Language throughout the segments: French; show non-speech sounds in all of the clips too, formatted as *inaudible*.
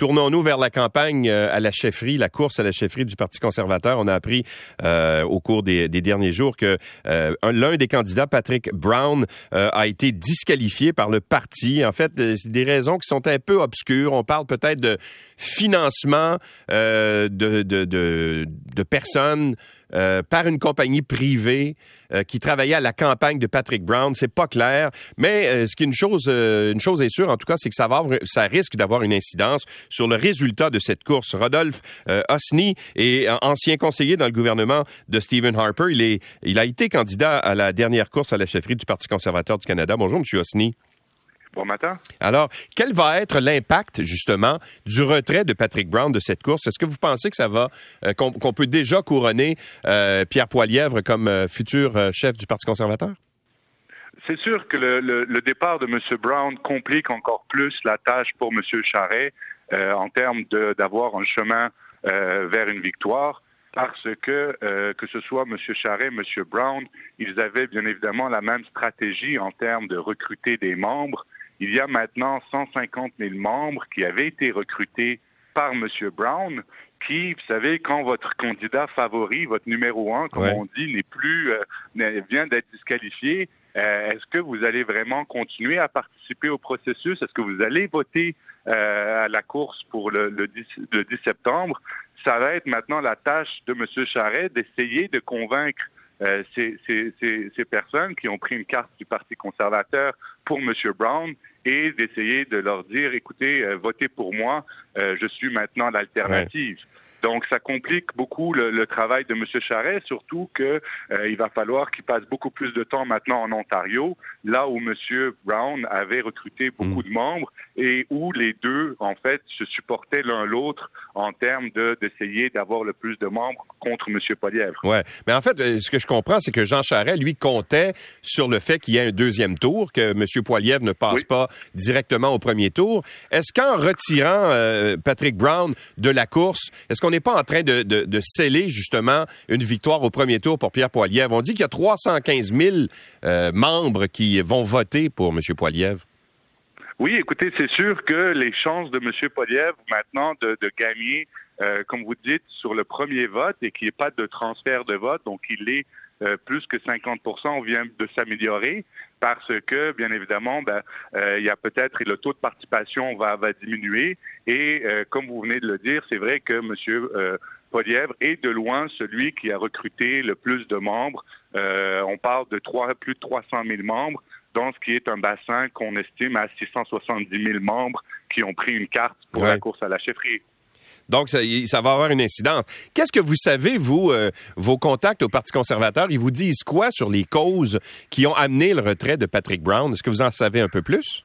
tournons-nous vers la campagne euh, à la chefferie, la course à la chefferie du Parti conservateur. On a appris euh, au cours des, derniers jours que euh, l'un des candidats, Patrick Brown, a été disqualifié par le parti. En fait, c'est des raisons qui sont un peu obscures. On parle peut-être de financement de, personnes euh, par une compagnie privée euh, qui travaillait à la campagne de Patrick Brown. C'est pas clair, mais euh, ce qui est une chose, une chose est sûre, en tout cas, c'est que ça, va ça risque d'avoir une incidence sur le résultat de cette course. Rodolphe Osni est ancien conseiller dans le gouvernement de Stephen Harper. Il, est, il a été candidat à la dernière course à la chefferie du Parti conservateur du Canada. Bonjour, Monsieur Osni. Bon matin. Alors, quel va être l'impact, justement, du retrait de Patrick Brown de cette course? Est-ce que vous pensez que ça va, euh, qu'on peut déjà couronner euh, Pierre Poilièvre comme euh, futur chef du Parti conservateur? C'est sûr que le, départ de M. Brown complique encore plus la tâche pour M. Charret en termes d'avoir un chemin vers une victoire parce que que ce soit M. Charret, M. Brown, ils avaient bien évidemment la même stratégie en termes de recruter des membres il y a maintenant 150 000 membres qui avaient été recrutés par M. Brown, qui, vous savez, quand votre candidat favori, votre numéro un, comme on dit, n'est plus, euh, vient d'être disqualifié, euh, est-ce que vous allez vraiment continuer à participer au processus? Est-ce que vous allez voter euh, à la course pour le, le, 10, le 10 septembre? Ça va être maintenant la tâche de M. Charret d'essayer de convaincre euh, ces, ces, ces, personnes qui ont pris une carte du Parti conservateur pour M. Brown et d'essayer de leur dire, écoutez, euh, votez pour moi, euh, je suis maintenant l'alternative. Donc, ça complique beaucoup le, travail de M. Charret, surtout qu'il euh, va falloir qu'il passe beaucoup plus de temps maintenant en Ontario, là où M. Brown avait recruté beaucoup mm. de membres et où les deux, en fait, se supportaient l'un l'autre en termes d'essayer d'avoir le plus de membres contre M. Polièvre. Ouais, mais en fait, euh, ce que je comprends, c'est que Jean Charret, lui, comptait sur le fait qu'il y ait un deuxième tour, que M. Poilievre ne passe pas directement au premier tour. Est-ce qu'en retirant euh, Patrick Brown de la course, est-ce qu'on on n'est pas en train de, sceller justement une victoire au premier tour pour Pierre Poilievre? On dit qu'il y a 315 000 euh, membres qui vont voter pour M. Poilievre. Oui, écoutez, c'est sûr que les chances de M. Poilievre maintenant de, gagner, euh, comme vous dites, sur le premier vote et qu'il n'y ait pas de transfert de vote, donc il est euh, plus que 50% on vient de s'améliorer parce que, bien évidemment, ben, euh, il y a peut-être le taux de participation va, va diminuer. Et comme vous venez de le dire, c'est vrai que M. Polièvre est de loin celui qui a recruté le plus de membres. on parle de trois, plus de 300 000 membres dans ce qui est un bassin qu'on estime à 670 000 membres qui ont pris une carte pour la course à la chefferie. Donc, ça, va avoir une incidence. Qu'est-ce que vous savez, vous, euh, vos contacts au Parti conservateur, ils vous disent quoi sur les causes qui ont amené le retrait de Patrick Brown? Est-ce que vous en savez un peu plus?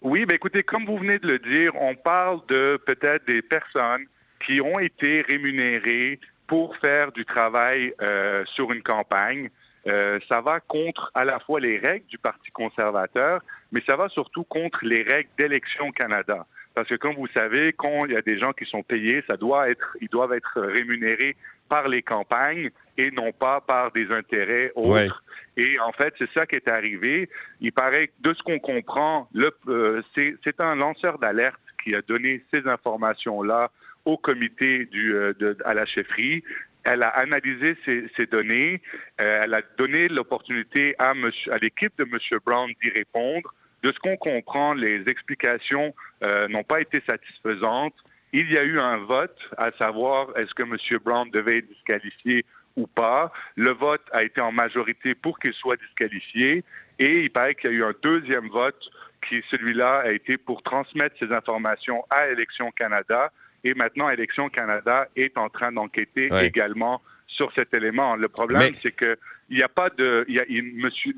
Oui, ben écoutez, comme vous venez de le dire, on parle de peut-être des personnes qui ont été rémunérées pour faire du travail euh, sur une campagne. Euh, ça va contre à la fois les règles du Parti conservateur, mais ça va surtout contre les règles d'Élection Canada. Parce que comme vous savez, quand il y a des gens qui sont payés, ça doit être, ils doivent être rémunérés par les campagnes et non pas par des intérêts autres. Et en fait, c'est ça qui est arrivé. Il paraît que de ce qu'on comprend, euh, c'est un lanceur d'alerte qui a donné ces informations-là au comité du, euh, de, à la chefferie. Elle a analysé ces, ces données. Euh, elle a donné l'opportunité à, à l'équipe de M. Brown d'y répondre. De ce qu'on comprend, les explications euh, n'ont pas été satisfaisantes. Il y a eu un vote à savoir est-ce que M. Brown devait être disqualifié ou pas. Le vote a été en majorité pour qu'il soit disqualifié et il paraît qu'il y a eu un deuxième vote qui, celui-là, a été pour transmettre ces informations à Élections Canada. Et maintenant, Élections Canada est en train d'enquêter également sur cet élément. Le problème, c'est que il n'y a pas de,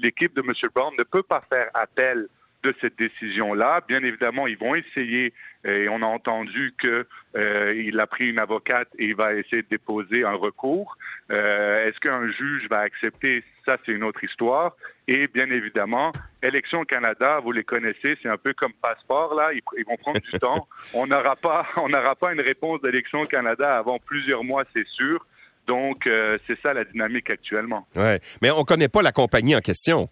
l'équipe de M. Brown ne peut pas faire appel de cette décision-là. Bien évidemment, ils vont essayer, et on a entendu qu'il euh, a pris une avocate et il va essayer de déposer un recours. Euh, est-ce qu'un juge va accepter? Ça, c'est une autre histoire. Et bien évidemment, Élections Canada, vous les connaissez, c'est un peu comme passeport là. Ils, vont prendre du *laughs* temps. On n'aura pas, on n'aura pas une réponse d'Élections Canada avant plusieurs mois, c'est sûr. Donc, euh, c'est ça la dynamique actuellement. Ouais, mais on connaît pas la compagnie en question.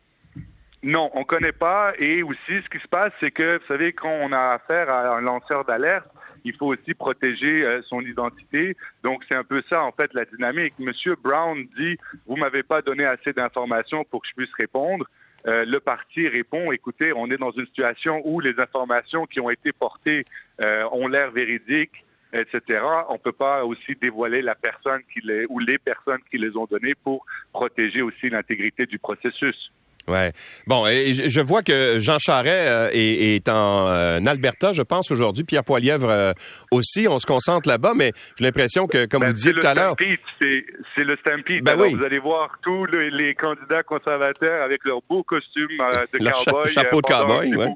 Non, on connaît pas. Et aussi, ce qui se passe, c'est que, vous savez, quand on a affaire à un lanceur d'alerte, il faut aussi protéger euh, son identité. Donc c'est un peu ça en fait la dynamique. Monsieur Brown dit vous m'avez pas donné assez d'informations pour que je puisse répondre. Euh, le parti répond écoutez, on est dans une situation où les informations qui ont été portées euh, ont l'air véridiques etc. On peut pas aussi dévoiler la personne qui les ou les personnes qui les ont données pour protéger aussi l'intégrité du processus. Ouais. Bon, et je vois que Jean Charret euh, est, en euh, Alberta, je pense, aujourd'hui. Pierre Poilièvre euh, aussi. On se concentre là-bas, mais j'ai l'impression que, comme ben, vous disiez tout à l'heure... C'est le Stampede. Ben oui. Vous allez voir tous les, candidats conservateurs avec leurs beaux costumes de cowboy. chapeau de cowboy, oui.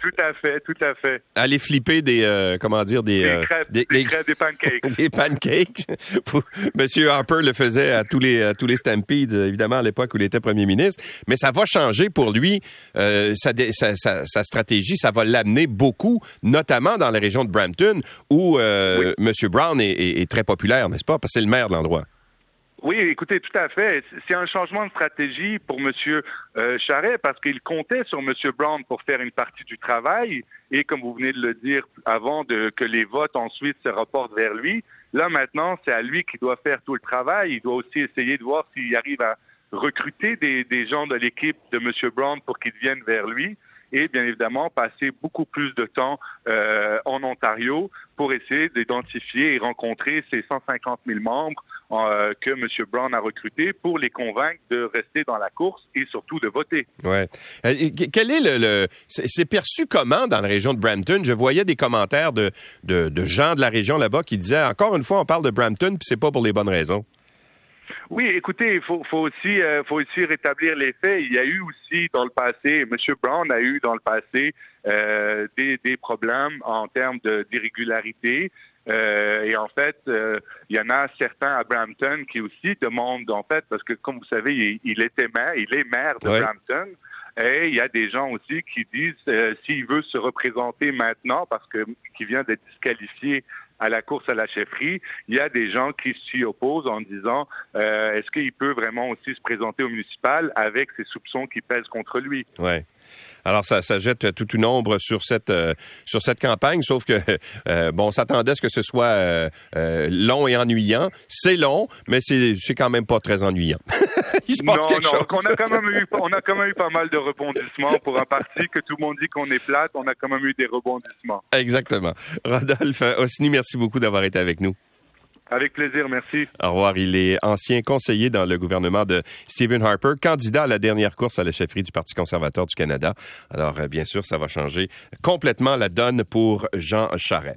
Tout à fait, tout à fait. Aller flipper des, euh, comment dire, des... Des, euh, crêpes, des, des, crêpes, des pancakes. *laughs* des pancakes. *laughs* Monsieur Harper le faisait à tous les, à tous les Stampedes, évidemment, à l'époque où il était premier ministre. Mais ça va changer pour lui, euh, sa, sa, sa, stratégie, ça va l'amener beaucoup, notamment dans la région de Brampton, où euh, Monsieur Brown est, est, est très populaire, n'est-ce pas? Parce que c'est le maire de l'endroit. Oui, écoutez, tout à fait. C'est un changement de stratégie pour M. Euh, Charret parce qu'il comptait sur M. Brown pour faire une partie du travail et, comme vous venez de le dire, avant de, que les votes ensuite se reportent vers lui. Là, maintenant, c'est à lui qui doit faire tout le travail. Il doit aussi essayer de voir s'il arrive à recruter des, gens de l'équipe de M. Brown pour qu'ils viennent vers lui et bien évidemment passer beaucoup plus de temps euh, en Ontario pour essayer d'identifier et rencontrer ces 150 000 membres euh, que M. Brown a recrutés pour les convaincre de rester dans la course et surtout de voter. Ouais. Euh, quel est le, le c'est perçu comment dans la région de Brampton? Je voyais des commentaires de, de, de gens de la région là-bas qui disaient encore une fois on parle de Brampton puis c'est pas pour les bonnes raisons. Oui, écoutez, il faut, faut, aussi, euh, faut aussi rétablir les faits. Il y a eu aussi dans le passé, M. Brown a eu dans le passé des, des, problèmes en termes d'irrégularité. Euh, et en fait, euh, il y en a certains à Brampton qui aussi demandent, en fait, parce que comme vous savez, il, il était maire, il est maire de Brampton. Et il y a des gens aussi qui disent euh, s'il veut se représenter maintenant parce que qui vient d'être disqualifié à la course à la chefferie, il y a des gens qui s'y opposent en disant euh, est-ce qu'il peut vraiment aussi se présenter au municipal avec ces soupçons qui pèsent contre lui? Ouais. Alors, ça, ça jette toute une ombre sur cette, euh, sur cette campagne, sauf que, *laughs* euh, bon, on s'attendait à ce que ce soit euh, long et ennuyant. C'est long, mais c'est, c'est quand même pas très ennuyant. *laughs* Il se passe quelque chose. On a, quand même eu, on a quand même eu pas mal de rebondissements pour un parti que tout le monde dit qu'on est plate. On a quand même eu des rebondissements. Exactement. Rodolphe Osni, merci beaucoup d'avoir été avec nous. Avec plaisir, merci. Au revoir. Il est ancien conseiller dans le gouvernement de Stephen Harper, candidat à la dernière course à la chefferie du Parti conservateur du Canada. Alors, euh, bien sûr, ça va changer complètement la donne pour Jean Charest.